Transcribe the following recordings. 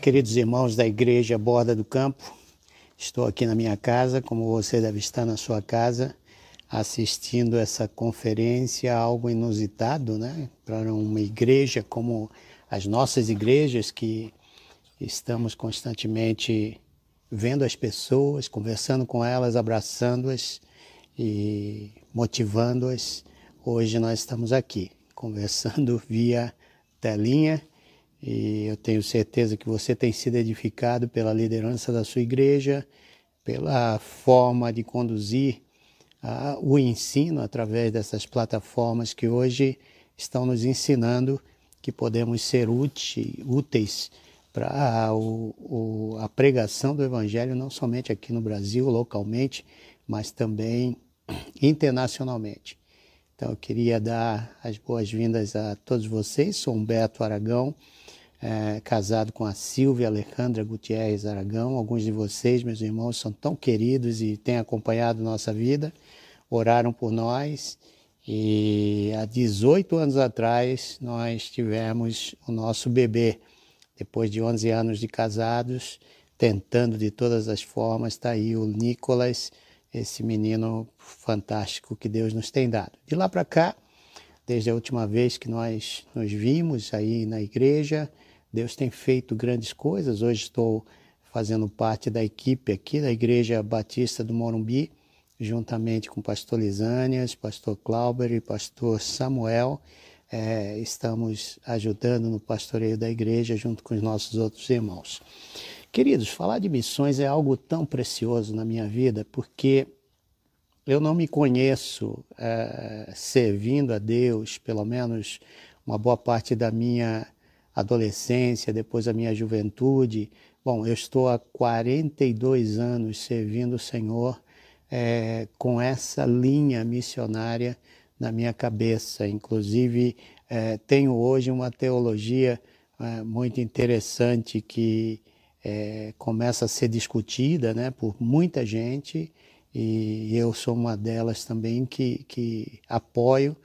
Queridos irmãos da Igreja Borda do Campo. Estou aqui na minha casa, como você deve estar na sua casa, assistindo essa conferência, algo inusitado, né? Para uma igreja como as nossas igrejas, que estamos constantemente vendo as pessoas, conversando com elas, abraçando-as e motivando-as. Hoje nós estamos aqui conversando via telinha e eu tenho certeza que você tem sido edificado pela liderança da sua igreja, pela forma de conduzir uh, o ensino através dessas plataformas que hoje estão nos ensinando que podemos ser úteis, para a pregação do Evangelho, não somente aqui no Brasil, localmente, mas também internacionalmente. Então, eu queria dar as boas-vindas a todos vocês. Sou Humberto Aragão, é, casado com a Silvia Alejandra Gutierrez Aragão. Alguns de vocês, meus irmãos, são tão queridos e têm acompanhado nossa vida, oraram por nós. E há 18 anos atrás, nós tivemos o nosso bebê. Depois de 11 anos de casados, tentando de todas as formas, está aí o Nicolas esse menino fantástico que Deus nos tem dado. De lá para cá, desde a última vez que nós nos vimos aí na igreja, Deus tem feito grandes coisas. Hoje estou fazendo parte da equipe aqui da Igreja Batista do Morumbi, juntamente com o pastor Lisânias, pastor Clauber e pastor Samuel. É, estamos ajudando no pastoreio da igreja junto com os nossos outros irmãos. Queridos, falar de missões é algo tão precioso na minha vida porque eu não me conheço é, servindo a Deus, pelo menos uma boa parte da minha adolescência, depois da minha juventude. Bom, eu estou há 42 anos servindo o Senhor é, com essa linha missionária na minha cabeça. Inclusive, é, tenho hoje uma teologia é, muito interessante que é, começa a ser discutida né, por muita gente e eu sou uma delas também que, que apoio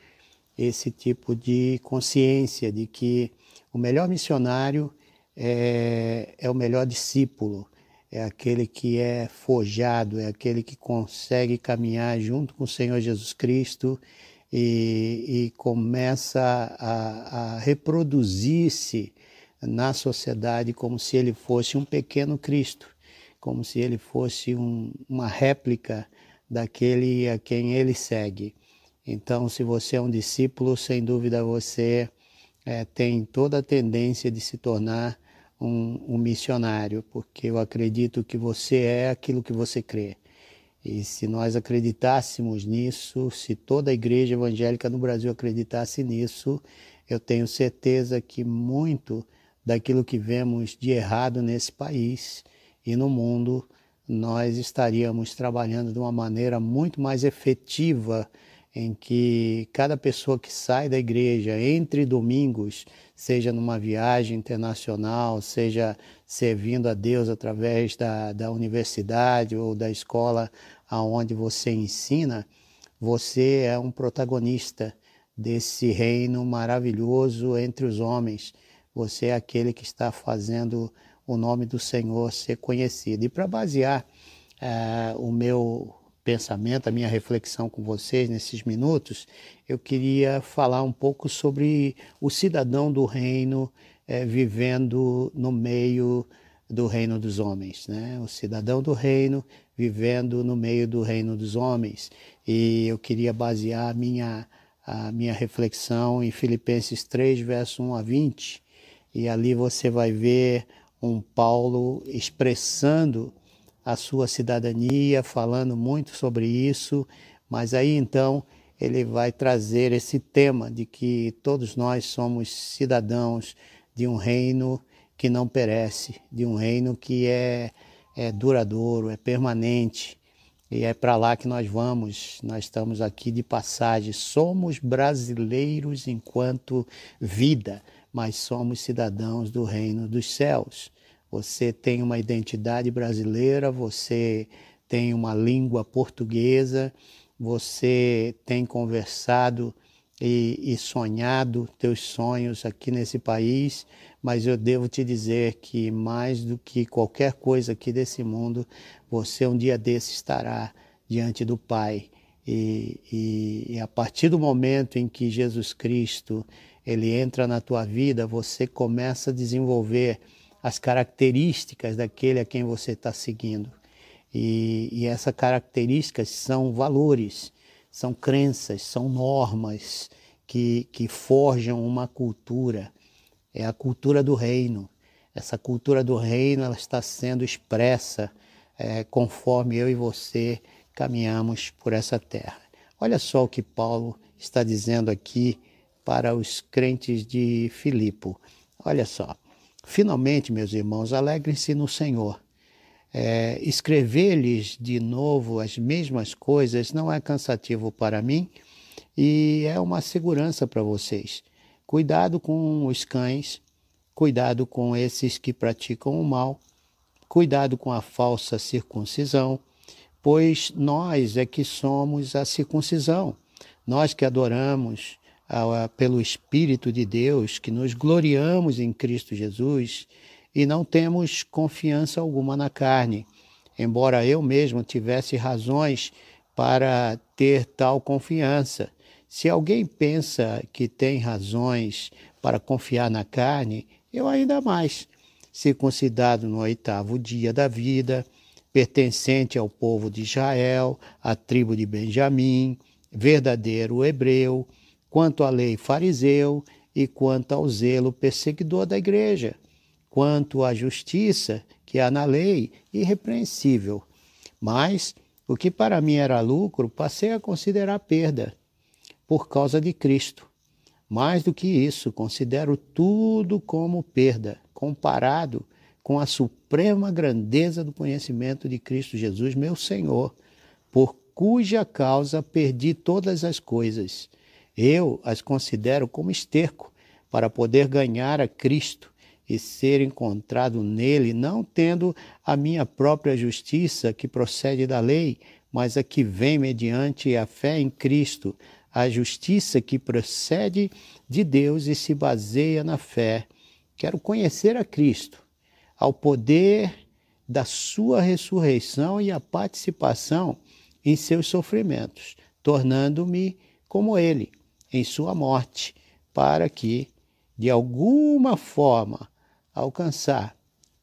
esse tipo de consciência de que o melhor missionário é, é o melhor discípulo, é aquele que é forjado, é aquele que consegue caminhar junto com o Senhor Jesus Cristo e, e começa a, a reproduzir-se na sociedade como se ele fosse um pequeno Cristo, como se ele fosse um, uma réplica daquele a quem ele segue. Então, se você é um discípulo, sem dúvida você é, tem toda a tendência de se tornar um, um, missionário, porque eu acredito que você é aquilo que você crê. E se nós acreditássemos nisso, se toda a igreja evangélica no Brasil acreditasse nisso, eu tenho certeza que muito daquilo que vemos de errado nesse país e no mundo, nós estaríamos trabalhando de uma maneira muito mais efetiva em que cada pessoa que sai da igreja entre domingos, seja numa viagem internacional, seja servindo a Deus através da, da universidade ou da escola aonde você ensina, você é um protagonista desse reino maravilhoso entre os homens você é aquele que está fazendo o nome do Senhor ser conhecido. E para basear é, o meu pensamento, a minha reflexão com vocês nesses minutos, eu queria falar um pouco sobre o cidadão do reino é, vivendo no meio do reino dos homens, né? O cidadão do reino vivendo no meio do reino dos homens. E eu queria basear a minha, a minha reflexão em Filipenses 3, verso 1 a 20, e ali você vai ver um Paulo expressando a sua cidadania, falando muito sobre isso, mas aí então ele vai trazer esse tema de que todos nós somos cidadãos de um reino que não perece, de um reino que é, é duradouro, é permanente. E é para lá que nós vamos, nós estamos aqui de passagem. Somos brasileiros enquanto vida, mas somos cidadãos do reino dos céus. Você tem uma identidade brasileira, você tem uma língua portuguesa, você tem conversado e, e sonhado teus sonhos aqui nesse país, mas eu devo te dizer que mais do que qualquer coisa aqui desse mundo, você um dia desse estará diante do Pai. E, e, e, a partir do momento em que Jesus Cristo ele entra na tua vida, você começa a desenvolver as características daquele a quem você está seguindo. E, e essas características são valores, são crenças, são normas que, que forjam uma cultura. É a cultura do reino. Essa cultura do reino ela está sendo expressa é, conforme eu e você caminhamos por essa terra. Olha só o que Paulo está dizendo aqui para os crentes de Filipo. Olha só. Finalmente, meus irmãos, alegrem-se no Senhor. É, Escrever-lhes de novo as mesmas coisas não é cansativo para mim e é uma segurança para vocês. Cuidado com os cães, cuidado com esses que praticam o mal, cuidado com a falsa circuncisão, pois nós é que somos a circuncisão, nós que adoramos pelo Espírito de Deus, que nos gloriamos em Cristo Jesus e não temos confiança alguma na carne, embora eu mesmo tivesse razões para ter tal confiança. Se alguém pensa que tem razões para confiar na carne, eu ainda mais. Circuncidado no oitavo dia da vida, pertencente ao povo de Israel, à tribo de Benjamim, verdadeiro hebreu, quanto à lei fariseu e quanto ao zelo perseguidor da igreja quanto à justiça que há na lei, irrepreensível. Mas o que para mim era lucro, passei a considerar perda, por causa de Cristo. Mais do que isso, considero tudo como perda, comparado com a suprema grandeza do conhecimento de Cristo Jesus, meu Senhor, por cuja causa perdi todas as coisas. Eu as considero como esterco para poder ganhar a Cristo e ser encontrado nele, não tendo a minha própria justiça que procede da lei, mas a que vem mediante a fé em Cristo, a justiça que procede de Deus e se baseia na fé. Quero conhecer a Cristo, ao poder da sua ressurreição e a participação em seus sofrimentos, tornando-me como ele em sua morte, para que, de alguma forma, alcançar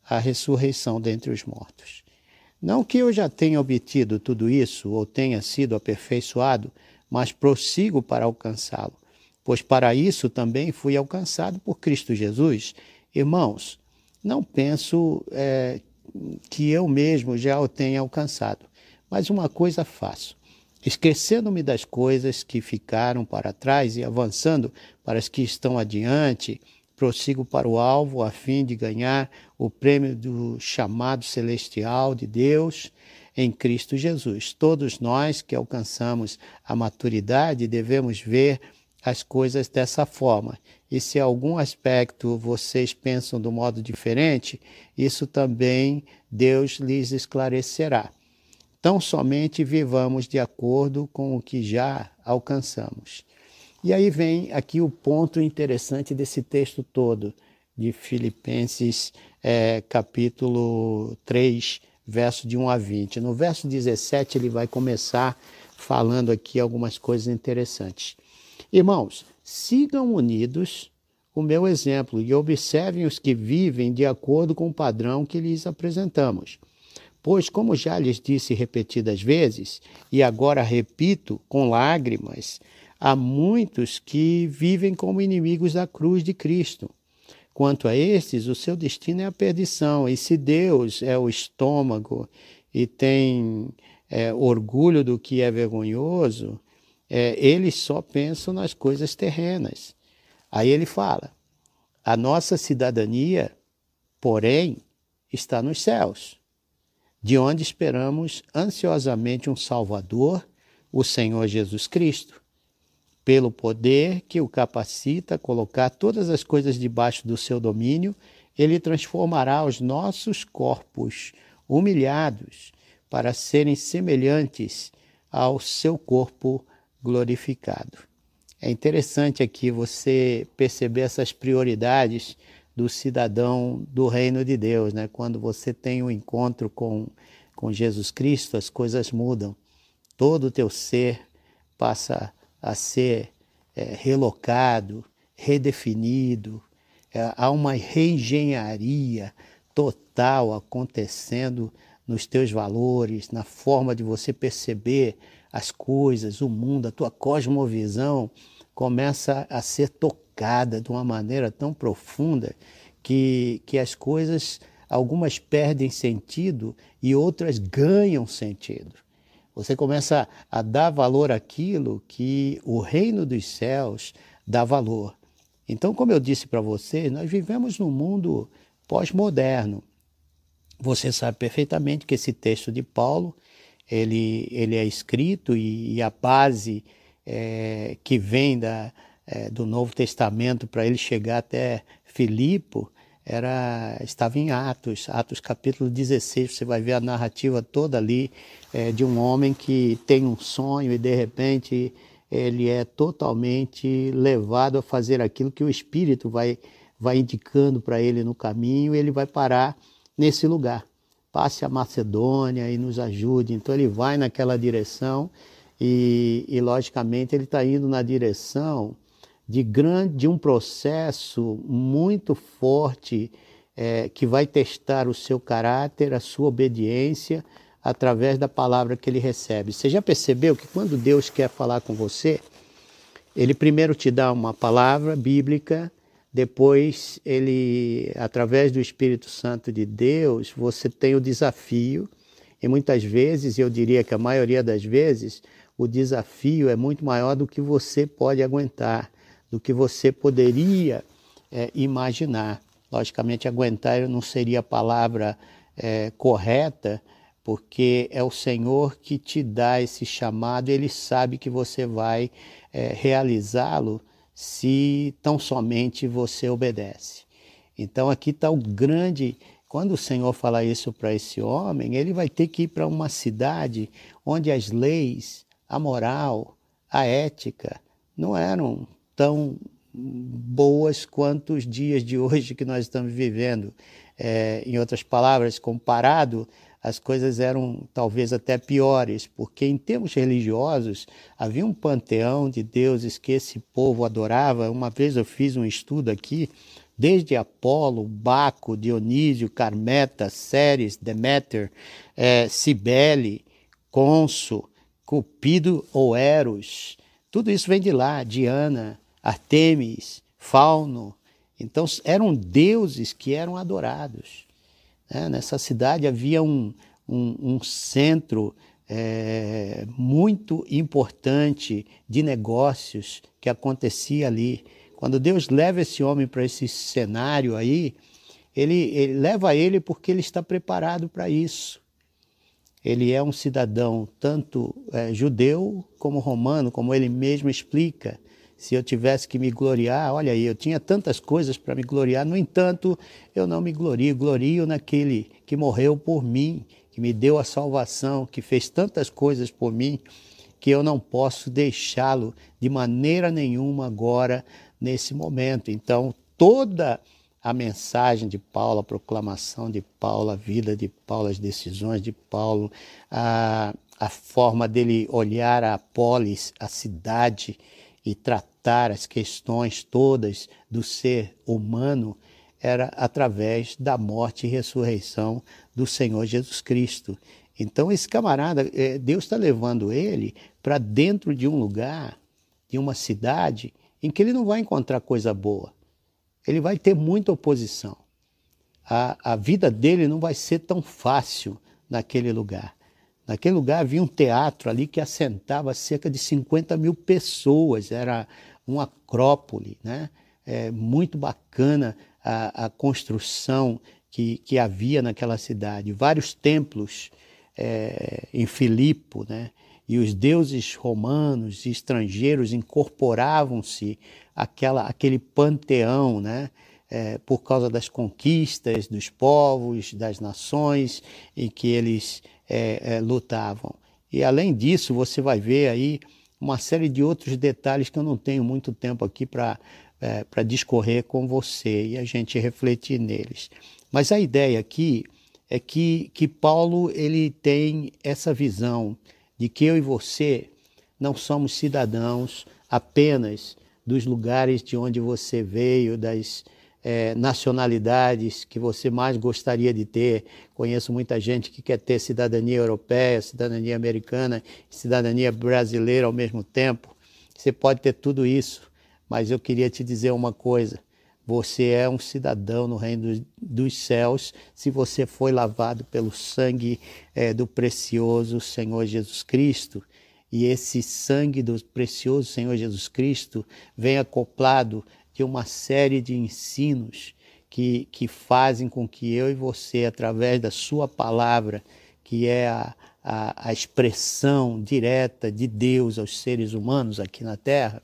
a ressurreição dentre os mortos. Não que eu já tenha obtido tudo isso ou tenha sido aperfeiçoado, mas prossigo para alcançá-lo, pois para isso também fui alcançado por Cristo Jesus. Irmãos, não penso é, que eu mesmo já o tenha alcançado, mas uma coisa faço. Esquecendo-me das coisas que ficaram para trás e avançando para as que estão adiante, prossigo para o alvo a fim de ganhar o prêmio do chamado celestial de Deus em Cristo Jesus. Todos nós que alcançamos a maturidade devemos ver as coisas dessa forma. E se algum aspecto vocês pensam do modo diferente, isso também Deus lhes esclarecerá. Tão somente vivamos de acordo com o que já alcançamos. E aí vem aqui o ponto interessante desse texto todo, de Filipenses é, capítulo 3, verso de 1 a 20. No verso 17, ele vai começar falando aqui algumas coisas interessantes. Irmãos, sigam unidos o meu exemplo e observem os que vivem de acordo com o padrão que lhes apresentamos. Pois, como já lhes disse repetidas vezes, e agora repito com lágrimas, há muitos que vivem como inimigos da cruz de Cristo. Quanto a estes, o seu destino é a perdição. E se Deus é o estômago e tem é, orgulho do que é vergonhoso, é, eles só pensam nas coisas terrenas. Aí ele fala: a nossa cidadania, porém, está nos céus, de onde esperamos ansiosamente um Salvador, o Senhor Jesus Cristo pelo poder que o capacita a colocar todas as coisas debaixo do seu domínio, ele transformará os nossos corpos humilhados para serem semelhantes ao seu corpo glorificado. É interessante aqui você perceber essas prioridades do cidadão do reino de Deus, né? Quando você tem um encontro com, com Jesus Cristo, as coisas mudam. Todo o teu ser passa a ser é, relocado, redefinido. É, há uma reengenharia total acontecendo nos teus valores, na forma de você perceber as coisas, o mundo, a tua cosmovisão começa a ser tocada de uma maneira tão profunda que, que as coisas, algumas perdem sentido e outras ganham sentido. Você começa a dar valor àquilo que o reino dos céus dá valor. Então, como eu disse para você, nós vivemos num mundo pós-moderno. Você sabe perfeitamente que esse texto de Paulo ele, ele é escrito e, e a base é, que vem da, é, do Novo Testamento para ele chegar até Filipe era, estava em Atos, Atos capítulo 16, você vai ver a narrativa toda ali é, de um homem que tem um sonho e de repente ele é totalmente levado a fazer aquilo que o Espírito vai, vai indicando para ele no caminho e ele vai parar nesse lugar. Passe a Macedônia e nos ajude. Então ele vai naquela direção e, e logicamente, ele está indo na direção de, grande, de um processo muito forte é, que vai testar o seu caráter, a sua obediência através da palavra que ele recebe. Você já percebeu que quando Deus quer falar com você, ele primeiro te dá uma palavra bíblica, depois ele, através do Espírito Santo de Deus, você tem o desafio, e muitas vezes, eu diria que a maioria das vezes, o desafio é muito maior do que você pode aguentar, do que você poderia é, imaginar. Logicamente, aguentar não seria a palavra é, correta, porque é o Senhor que te dá esse chamado, ele sabe que você vai é, realizá-lo se tão somente você obedece. Então aqui está o grande. Quando o Senhor fala isso para esse homem, ele vai ter que ir para uma cidade onde as leis, a moral, a ética não eram tão boas quanto os dias de hoje que nós estamos vivendo. É, em outras palavras, comparado, as coisas eram talvez até piores, porque em termos religiosos havia um panteão de deuses que esse povo adorava. Uma vez eu fiz um estudo aqui, desde Apolo, Baco, Dionísio, Carmeta, Ceres, Deméter, é, Cibele, Conso, Cupido ou Eros. Tudo isso vem de lá, Diana, Artemis, Fauno. Então eram deuses que eram adorados. É, nessa cidade havia um, um, um centro é, muito importante de negócios que acontecia ali. Quando Deus leva esse homem para esse cenário aí, ele, ele leva ele porque ele está preparado para isso ele é um cidadão tanto é, judeu como romano, como ele mesmo explica. Se eu tivesse que me gloriar, olha aí, eu tinha tantas coisas para me gloriar, no entanto, eu não me glorio, glorio naquele que morreu por mim, que me deu a salvação, que fez tantas coisas por mim, que eu não posso deixá-lo de maneira nenhuma agora, nesse momento. Então, toda a mensagem de Paulo, a proclamação de Paulo, a vida de Paulo, as decisões de Paulo, a, a forma dele olhar a polis, a cidade e tratar as questões todas do ser humano era através da morte e ressurreição do Senhor Jesus Cristo. Então, esse camarada, é, Deus está levando ele para dentro de um lugar, de uma cidade, em que ele não vai encontrar coisa boa ele vai ter muita oposição. A, a vida dele não vai ser tão fácil naquele lugar. Naquele lugar havia um teatro ali que assentava cerca de 50 mil pessoas, era uma acrópole, né? É, muito bacana a, a construção que, que, havia naquela cidade. Vários templos é, em Filipo, né? e os deuses romanos e estrangeiros incorporavam-se àquela, àquele panteão, né? É, por causa das conquistas dos povos, das nações em que eles é, é, lutavam. E além disso, você vai ver aí uma série de outros detalhes que eu não tenho muito tempo aqui para é, para discorrer com você e a gente refletir neles. Mas a ideia aqui é que, que Paulo ele tem essa visão de que eu e você não somos cidadãos apenas dos lugares de onde você veio, das é, nacionalidades que você mais gostaria de ter. Conheço muita gente que quer ter cidadania europeia, cidadania americana, cidadania brasileira ao mesmo tempo. Você pode ter tudo isso, mas eu queria te dizer uma coisa. Você é um cidadão no reino dos céus se você foi lavado pelo sangue é, do precioso Senhor Jesus Cristo. E esse sangue do precioso Senhor Jesus Cristo vem acoplado de uma série de ensinos que, que fazem com que eu e você, através da Sua palavra, que é a, a, a expressão direta de Deus aos seres humanos aqui na Terra,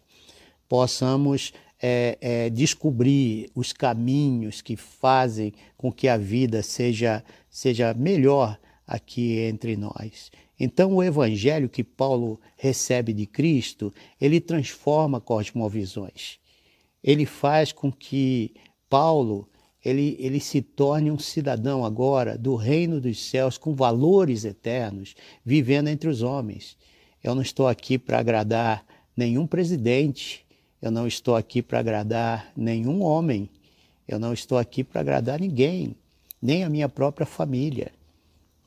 possamos é, é, descobrir os caminhos que fazem com que a vida seja, seja melhor aqui entre nós. Então, o evangelho que Paulo recebe de Cristo, ele transforma cosmovisões ele faz com que Paulo ele, ele se torne um cidadão agora do reino dos céus com valores eternos, vivendo entre os homens. Eu não estou aqui para agradar nenhum presidente, eu não estou aqui para agradar nenhum homem, eu não estou aqui para agradar ninguém, nem a minha própria família.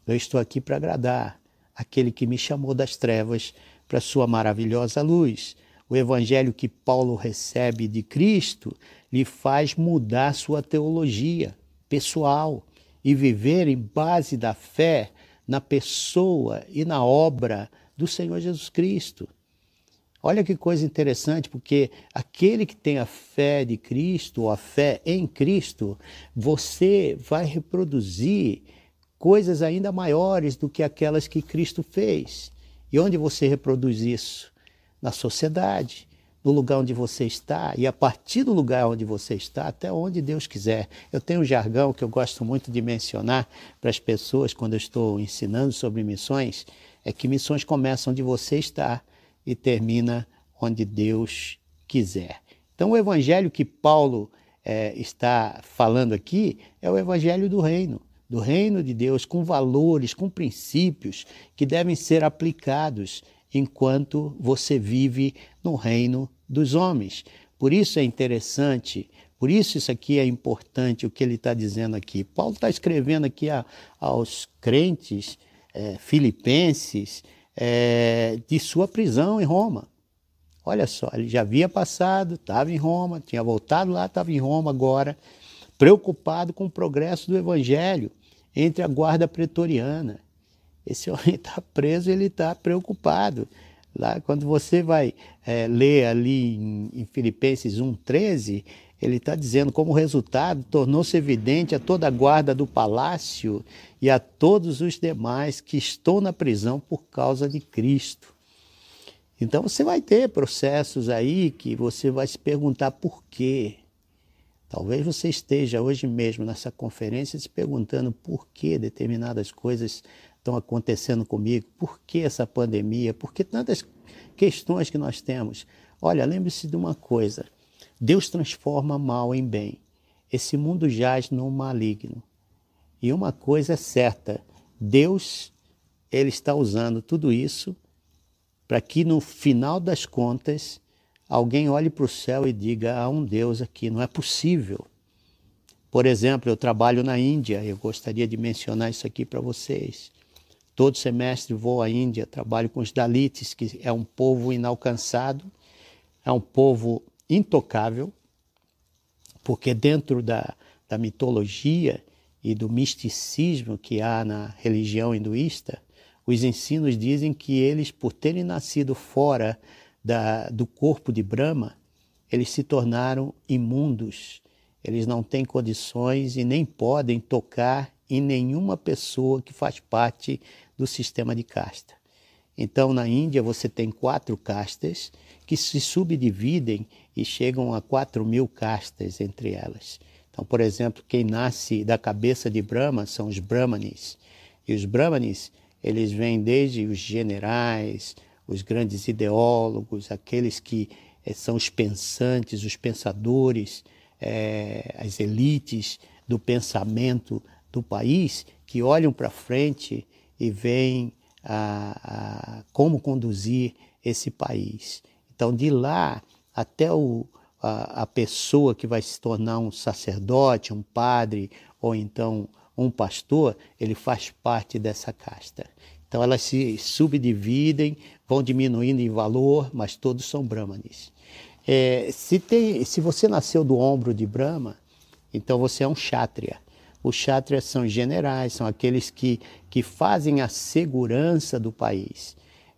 Eu estou aqui para agradar aquele que me chamou das trevas para sua maravilhosa luz o evangelho que Paulo recebe de Cristo lhe faz mudar sua teologia pessoal e viver em base da fé na pessoa e na obra do Senhor Jesus Cristo. Olha que coisa interessante, porque aquele que tem a fé de Cristo, ou a fé em Cristo, você vai reproduzir coisas ainda maiores do que aquelas que Cristo fez. E onde você reproduz isso? Na sociedade, no lugar onde você está e a partir do lugar onde você está até onde Deus quiser. Eu tenho um jargão que eu gosto muito de mencionar para as pessoas quando eu estou ensinando sobre missões, é que missões começam onde você está e termina onde Deus quiser. Então o evangelho que Paulo é, está falando aqui é o evangelho do reino, do reino de Deus, com valores, com princípios que devem ser aplicados enquanto você vive no reino dos homens. Por isso é interessante, por isso isso aqui é importante o que ele está dizendo aqui. Paulo está escrevendo aqui a, aos crentes é, filipenses é, de sua prisão em Roma. Olha só, ele já havia passado, estava em Roma, tinha voltado lá, estava em Roma agora, preocupado com o progresso do evangelho entre a guarda pretoriana. Esse homem está preso, ele está preocupado. Lá, quando você vai é, ler ali em, em Filipenses 1,13, ele está dizendo como resultado tornou-se evidente a toda a guarda do palácio e a todos os demais que estão na prisão por causa de Cristo. Então você vai ter processos aí que você vai se perguntar por quê. Talvez você esteja hoje mesmo nessa conferência se perguntando por que determinadas coisas estão acontecendo comigo, por que essa pandemia, por que tantas questões que nós temos. Olha, lembre-se de uma coisa: Deus transforma mal em bem. Esse mundo jaz no maligno. E uma coisa é certa: Deus ele está usando tudo isso para que no final das contas alguém olhe para o céu e diga: há um Deus aqui, não é possível. Por exemplo, eu trabalho na Índia, eu gostaria de mencionar isso aqui para vocês. Todo semestre vou à Índia, trabalho com os Dalits, que é um povo inalcançado, é um povo intocável, porque dentro da, da mitologia e do misticismo que há na religião hinduísta, os ensinos dizem que eles, por terem nascido fora da, do corpo de Brahma, eles se tornaram imundos. Eles não têm condições e nem podem tocar em nenhuma pessoa que faz parte do sistema de casta. Então, na Índia, você tem quatro castas que se subdividem e chegam a quatro mil castas entre elas. Então, por exemplo, quem nasce da cabeça de Brahma são os Brahmanes. E os Brahmanes, eles vêm desde os generais, os grandes ideólogos, aqueles que é, são os pensantes, os pensadores, é, as elites do pensamento do país, que olham para frente e veem a, a, como conduzir esse país. Então, de lá até o, a, a pessoa que vai se tornar um sacerdote, um padre ou então um pastor, ele faz parte dessa casta. Então elas se subdividem, vão diminuindo em valor, mas todos são brahmanes. É, se, tem, se você nasceu do ombro de Brahma, então você é um kshatriya. Os kshatriyas são generais, são aqueles que, que fazem a segurança do país,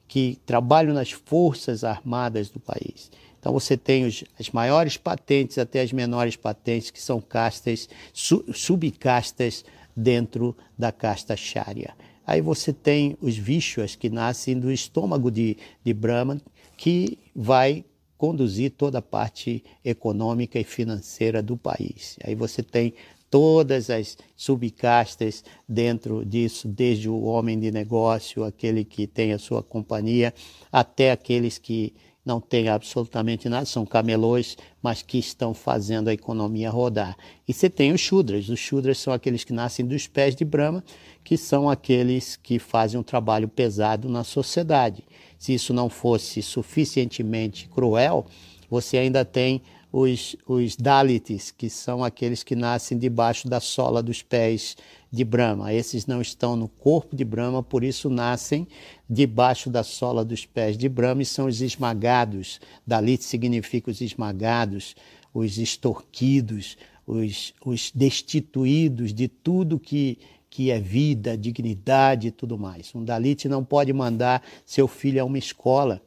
que trabalham nas forças armadas do país. Então você tem os, as maiores patentes até as menores patentes, que são castas, su, subcastas dentro da casta Sharia. Aí você tem os Vishwas que nascem do estômago de, de Brahman, que vai conduzir toda a parte econômica e financeira do país. Aí você tem todas as subcastas dentro disso, desde o homem de negócio, aquele que tem a sua companhia, até aqueles que não têm absolutamente nada, são camelôs, mas que estão fazendo a economia rodar. E você tem os Shudras. Os Shudras são aqueles que nascem dos pés de Brahma, que são aqueles que fazem um trabalho pesado na sociedade. Se isso não fosse suficientemente cruel, você ainda tem os, os Dalits, que são aqueles que nascem debaixo da sola dos pés de Brahma. Esses não estão no corpo de Brahma, por isso nascem debaixo da sola dos pés de Brahma e são os esmagados. Dalit significa os esmagados, os extorquidos, os, os destituídos de tudo que, que é vida, dignidade e tudo mais. Um Dalit não pode mandar seu filho a uma escola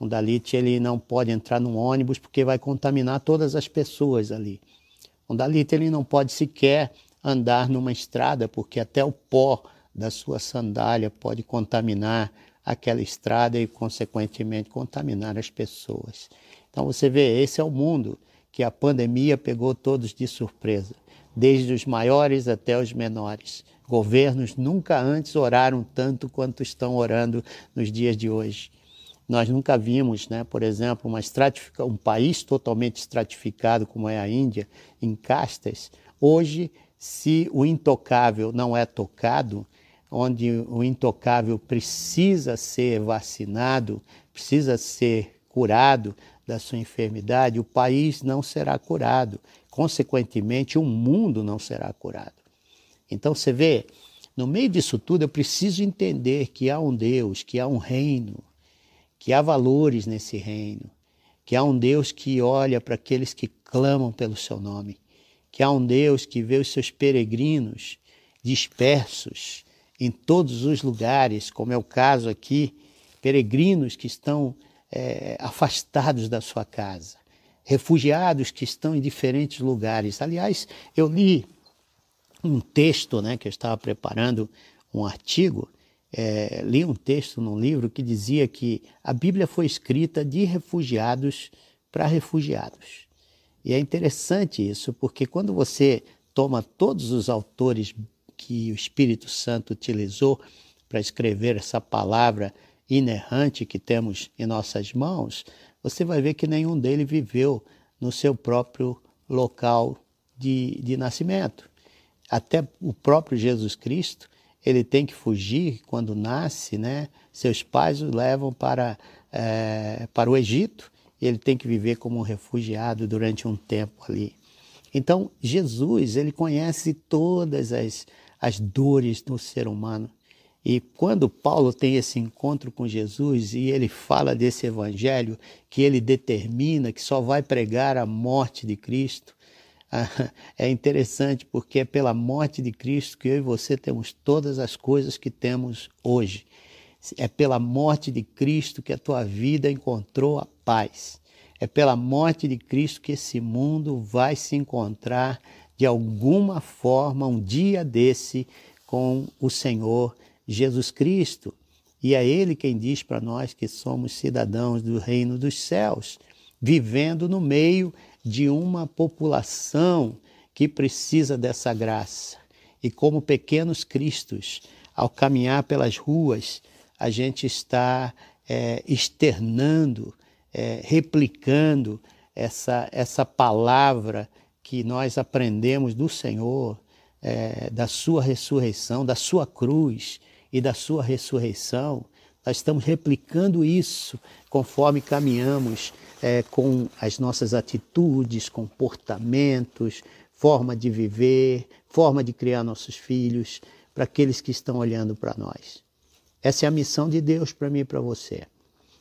um Dalit ele não pode entrar num ônibus porque vai contaminar todas as pessoas ali. Um Dalit ele não pode sequer andar numa estrada porque até o pó da sua sandália pode contaminar aquela estrada e, consequentemente, contaminar as pessoas. Então você vê, esse é o mundo que a pandemia pegou todos de surpresa, desde os maiores até os menores. Governos nunca antes oraram tanto quanto estão orando nos dias de hoje. Nós nunca vimos, né, por exemplo, um país totalmente estratificado como é a Índia, em castas. Hoje, se o intocável não é tocado, onde o intocável precisa ser vacinado, precisa ser curado da sua enfermidade, o país não será curado. Consequentemente, o mundo não será curado. Então você vê, no meio disso tudo, eu preciso entender que há um Deus, que há um reino, que há valores nesse reino, que há um Deus que olha para aqueles que clamam pelo seu nome, que há um Deus que vê os seus peregrinos dispersos em todos os lugares, como é o caso aqui, peregrinos que estão é, afastados da sua casa, refugiados que estão em diferentes lugares. Aliás, eu li um texto, né, que eu estava preparando um artigo é, li um texto num livro que dizia que a Bíblia foi escrita de refugiados para refugiados. E é interessante isso, porque quando você toma todos os autores que o Espírito Santo utilizou para escrever essa palavra inerrante que temos em nossas mãos, você vai ver que nenhum deles viveu no seu próprio local de, de nascimento. Até o próprio Jesus Cristo ele tem que fugir quando nasce, né? Seus pais o levam para, é, para o Egito e ele tem que viver como um refugiado durante um tempo ali. Então, Jesus, ele conhece todas as, as dores do ser humano. E quando Paulo tem esse encontro com Jesus e ele fala desse evangelho que ele determina que só vai pregar a morte de Cristo, é interessante porque é pela morte de Cristo que eu e você temos todas as coisas que temos hoje. É pela morte de Cristo que a tua vida encontrou a paz. É pela morte de Cristo que esse mundo vai se encontrar de alguma forma um dia desse com o Senhor Jesus Cristo. E é Ele quem diz para nós que somos cidadãos do reino dos céus, vivendo no meio de uma população que precisa dessa graça. E como pequenos cristos, ao caminhar pelas ruas, a gente está é, externando, é, replicando essa, essa palavra que nós aprendemos do Senhor, é, da sua ressurreição, da sua cruz e da sua ressurreição. Nós estamos replicando isso conforme caminhamos é, com as nossas atitudes, comportamentos, forma de viver, forma de criar nossos filhos, para aqueles que estão olhando para nós. Essa é a missão de Deus para mim e para você.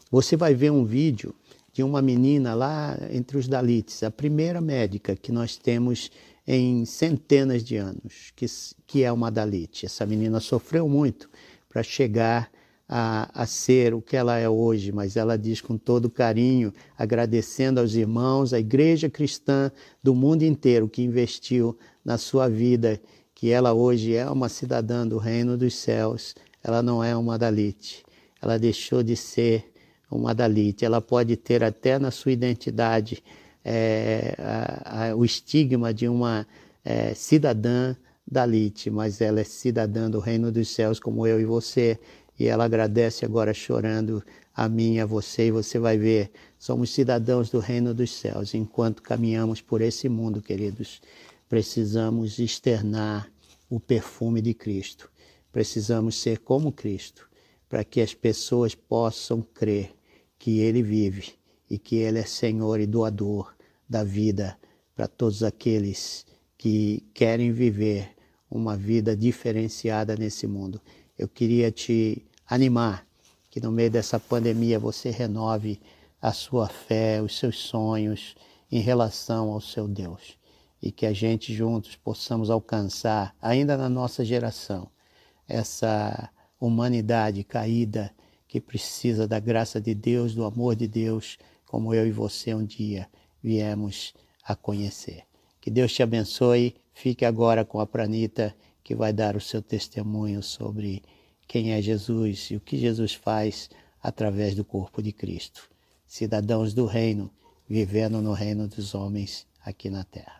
Você vai ver um vídeo de uma menina lá entre os Dalits, a primeira médica que nós temos em centenas de anos, que, que é uma Dalit. Essa menina sofreu muito para chegar a, a ser o que ela é hoje, mas ela diz com todo carinho, agradecendo aos irmãos, à igreja cristã do mundo inteiro que investiu na sua vida, que ela hoje é uma cidadã do reino dos céus, ela não é uma Dalit. Ela deixou de ser uma Dalit. Ela pode ter até na sua identidade é, a, a, o estigma de uma é, cidadã Dalit, mas ela é cidadã do reino dos céus, como eu e você, e ela agradece agora chorando a mim e a você, e você vai ver, somos cidadãos do reino dos céus. Enquanto caminhamos por esse mundo, queridos, precisamos externar o perfume de Cristo. Precisamos ser como Cristo, para que as pessoas possam crer que Ele vive e que Ele é Senhor e doador da vida para todos aqueles que querem viver uma vida diferenciada nesse mundo. Eu queria te animar que no meio dessa pandemia você renove a sua fé, os seus sonhos em relação ao seu Deus e que a gente juntos possamos alcançar, ainda na nossa geração, essa humanidade caída que precisa da graça de Deus, do amor de Deus, como eu e você um dia viemos a conhecer. Que Deus te abençoe. Fique agora com a Pranita, que vai dar o seu testemunho sobre quem é Jesus e o que Jesus faz através do corpo de Cristo. Cidadãos do reino, vivendo no reino dos homens aqui na terra.